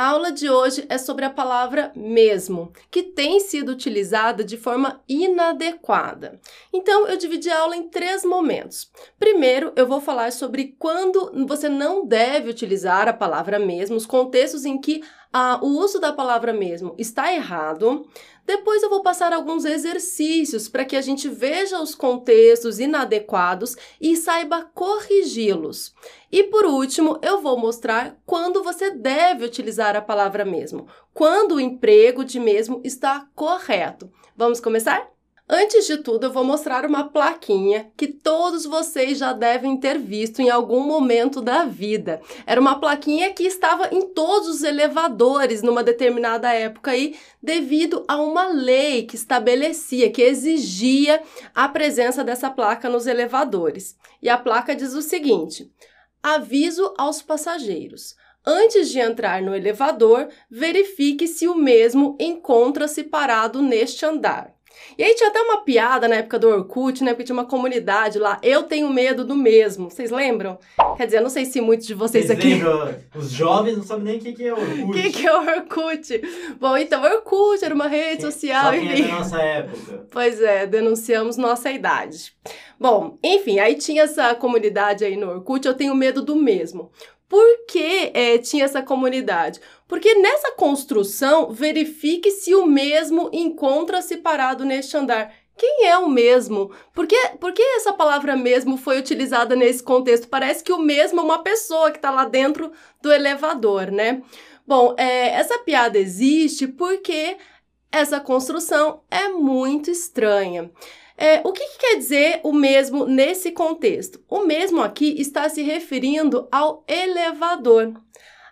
A aula de hoje é sobre a palavra mesmo, que tem sido utilizada de forma inadequada. Então, eu dividi a aula em três momentos. Primeiro, eu vou falar sobre quando você não deve utilizar a palavra mesmo, os contextos em que ah, o uso da palavra mesmo está errado. Depois eu vou passar alguns exercícios para que a gente veja os contextos inadequados e saiba corrigi-los. E por último, eu vou mostrar quando você deve utilizar a palavra mesmo, quando o emprego de mesmo está correto. Vamos começar? Antes de tudo, eu vou mostrar uma plaquinha que todos vocês já devem ter visto em algum momento da vida. Era uma plaquinha que estava em todos os elevadores numa determinada época aí, devido a uma lei que estabelecia, que exigia a presença dessa placa nos elevadores. E a placa diz o seguinte: aviso aos passageiros. Antes de entrar no elevador, verifique se o mesmo encontra-se parado neste andar. E aí tinha até uma piada na época do Orkut, né? Porque tinha uma comunidade lá. Eu tenho medo do mesmo. Vocês lembram? Quer dizer, eu não sei se muitos de vocês, Vocês aqui. lembram? Os jovens não sabem nem o que que é O Orkut. que, que é o Orkut? Bom, então, Orkut era uma rede social, Só quem é enfim. da nossa época. Pois é, denunciamos nossa idade. Bom, enfim, aí tinha essa comunidade aí no Orkut, eu tenho medo do mesmo. Por que eh, tinha essa comunidade? Porque nessa construção, verifique se o mesmo encontra-se parado neste andar. Quem é o mesmo? Por que, por que essa palavra mesmo foi utilizada nesse contexto? Parece que o mesmo é uma pessoa que está lá dentro do elevador, né? Bom, eh, essa piada existe porque essa construção é muito estranha. É, o que, que quer dizer o mesmo nesse contexto? O mesmo aqui está se referindo ao elevador.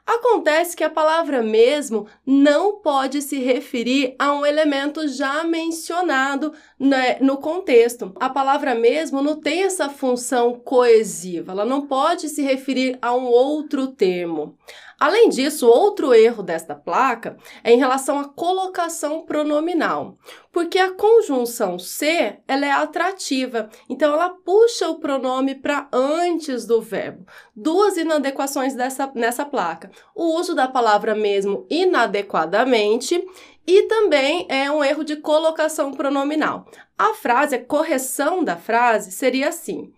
Acontece que a palavra mesmo não pode se referir a um elemento já mencionado né, no contexto. A palavra mesmo não tem essa função coesiva, ela não pode se referir a um outro termo. Além disso, outro erro desta placa é em relação à colocação pronominal, porque a conjunção se ela é atrativa, então ela puxa o pronome para antes do verbo. Duas inadequações dessa, nessa placa: o uso da palavra mesmo inadequadamente e também é um erro de colocação pronominal. A frase, a correção da frase seria assim: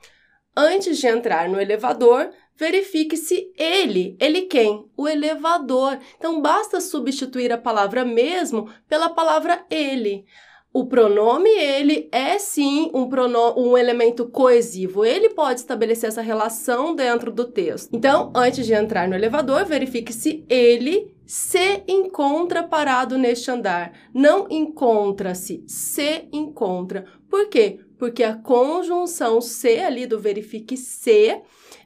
antes de entrar no elevador, verifique se ele, ele quem? O elevador. Então basta substituir a palavra mesmo pela palavra ele. O pronome ele é sim um, um elemento coesivo. Ele pode estabelecer essa relação dentro do texto. Então, antes de entrar no elevador, verifique se ele se encontra parado neste andar. Não encontra-se, se encontra. Por quê? Porque a conjunção se ali do verifique se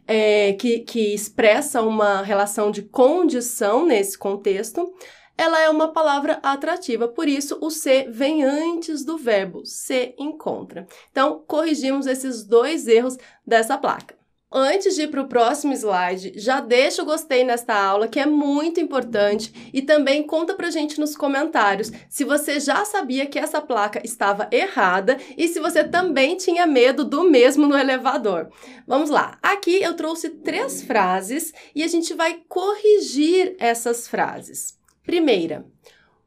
é, que, que expressa uma relação de condição nesse contexto, ela é uma palavra atrativa, por isso o se vem antes do verbo se encontra. Então, corrigimos esses dois erros dessa placa. Antes de ir para o próximo slide, já deixa o gostei nesta aula, que é muito importante, e também conta pra gente nos comentários se você já sabia que essa placa estava errada e se você também tinha medo do mesmo no elevador. Vamos lá, aqui eu trouxe três frases e a gente vai corrigir essas frases. Primeira,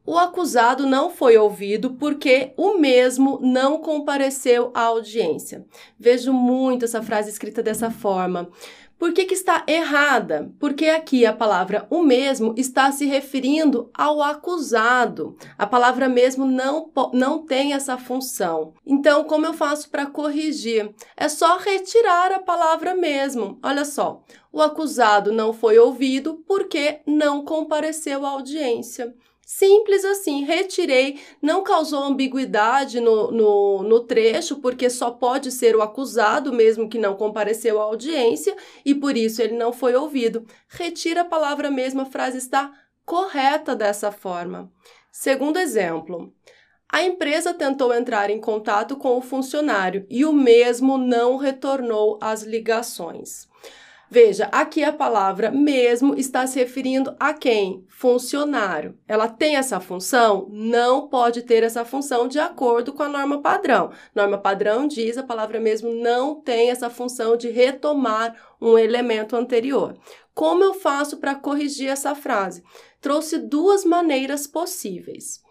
o acusado não foi ouvido porque o mesmo não compareceu à audiência. Vejo muito essa frase escrita dessa forma. Por que, que está errada? Porque aqui a palavra o mesmo está se referindo ao acusado. A palavra mesmo não, não tem essa função. Então, como eu faço para corrigir? É só retirar a palavra mesmo. Olha só. O acusado não foi ouvido porque não compareceu à audiência. Simples assim, retirei, não causou ambiguidade no, no, no, trecho, porque só pode ser o acusado, mesmo que não compareceu à audiência, e por isso ele não foi ouvido. Retira a palavra mesmo, a frase está correta dessa forma. Segundo exemplo, a empresa tentou entrar em contato com o funcionário e o mesmo não retornou as ligações. Veja, aqui a palavra mesmo está se referindo a quem? Funcionário. Ela tem essa função? Não pode ter essa função de acordo com a norma padrão. Norma padrão diz a palavra mesmo não tem essa função de retomar um elemento anterior. Como eu faço para corrigir essa frase? Trouxe duas maneiras possíveis.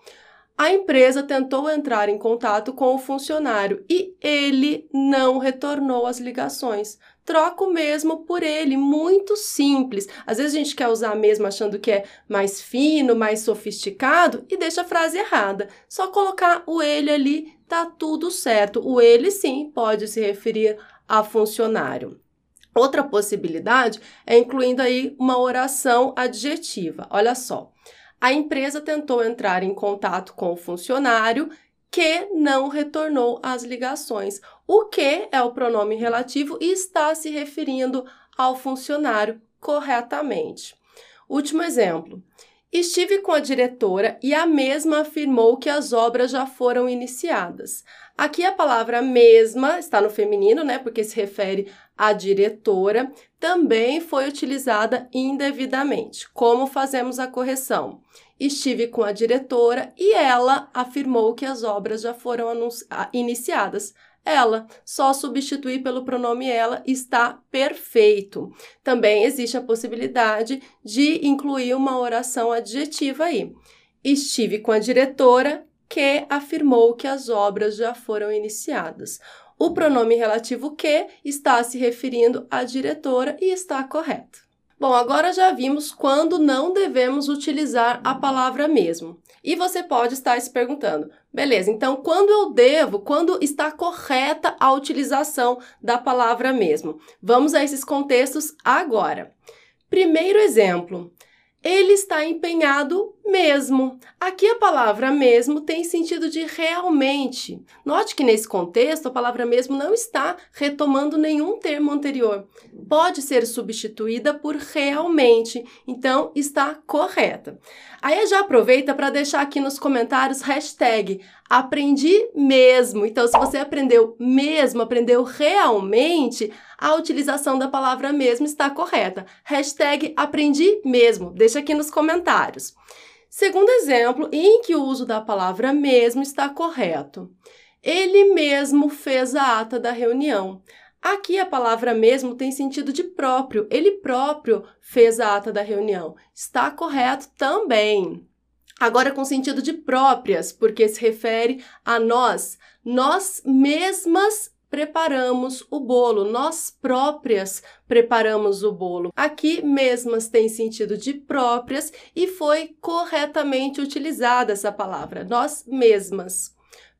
A empresa tentou entrar em contato com o funcionário e ele não retornou as ligações. Troca o mesmo por ele, muito simples. Às vezes a gente quer usar mesmo achando que é mais fino, mais sofisticado e deixa a frase errada. Só colocar o ele ali, tá tudo certo. O ele sim pode se referir a funcionário. Outra possibilidade é incluindo aí uma oração adjetiva. Olha só a empresa tentou entrar em contato com o funcionário que não retornou as ligações. O que é o pronome relativo e está se referindo ao funcionário corretamente. Último exemplo. Estive com a diretora e a mesma afirmou que as obras já foram iniciadas. Aqui a palavra mesma está no feminino, né? Porque se refere à diretora, também foi utilizada indevidamente. Como fazemos a correção? Estive com a diretora e ela afirmou que as obras já foram iniciadas ela. Só substituir pelo pronome ela está perfeito. Também existe a possibilidade de incluir uma oração adjetiva aí. Estive com a diretora que afirmou que as obras já foram iniciadas. O pronome relativo que está se referindo à diretora e está correto. Bom, agora já vimos quando não devemos utilizar a palavra mesmo. E você pode estar se perguntando, beleza, então quando eu devo, quando está correta a utilização da palavra mesmo? Vamos a esses contextos agora. Primeiro exemplo, ele está empenhado mesmo. Aqui a palavra mesmo tem sentido de realmente. Note que nesse contexto a palavra mesmo não está retomando nenhum termo anterior. Pode ser substituída por realmente, então está correta. Aí já aproveita para deixar aqui nos comentários hashtag aprendi mesmo. Então, se você aprendeu mesmo, aprendeu realmente, a utilização da palavra mesmo está correta. Hashtag aprendi mesmo. Deixa aqui nos comentários. Segundo exemplo, em que o uso da palavra mesmo está correto. Ele mesmo fez a ata da reunião. Aqui a palavra mesmo tem sentido de próprio. Ele próprio fez a ata da reunião. Está correto também. Agora com sentido de próprias, porque se refere a nós. Nós mesmas preparamos o bolo, nós próprias preparamos o bolo. Aqui mesmas tem sentido de próprias e foi corretamente utilizada essa palavra, nós mesmas.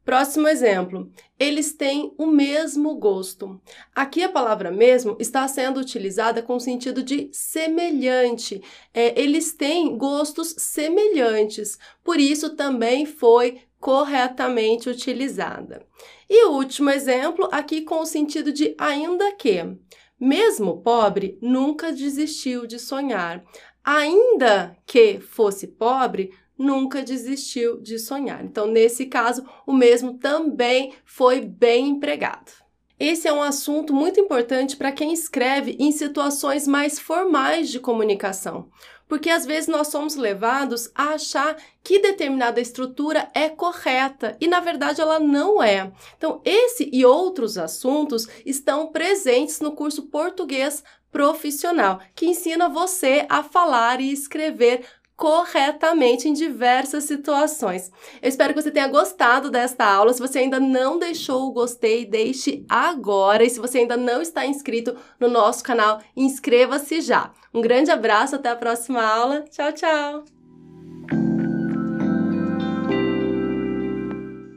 Próximo exemplo. Eles têm o mesmo gosto. Aqui a palavra mesmo está sendo utilizada com sentido de semelhante. É, eles têm gostos semelhantes. Por isso também foi corretamente utilizada. E o último exemplo, aqui com o sentido de ainda que. Mesmo pobre, nunca desistiu de sonhar. Ainda que fosse pobre, nunca desistiu de sonhar. Então, nesse caso, o mesmo também foi bem empregado. Esse é um assunto muito importante para quem escreve em situações mais formais de comunicação, porque às vezes nós somos levados a achar que determinada estrutura é correta e na verdade ela não é. Então, esse e outros assuntos estão presentes no curso Português Profissional, que ensina você a falar e escrever corretamente em diversas situações. Eu espero que você tenha gostado desta aula. Se você ainda não deixou o gostei, deixe agora. E se você ainda não está inscrito no nosso canal, inscreva-se já. Um grande abraço, até a próxima aula. Tchau, tchau!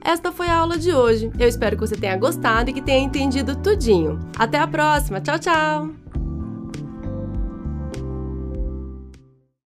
Esta foi a aula de hoje. Eu espero que você tenha gostado e que tenha entendido tudinho. Até a próxima. Tchau, tchau!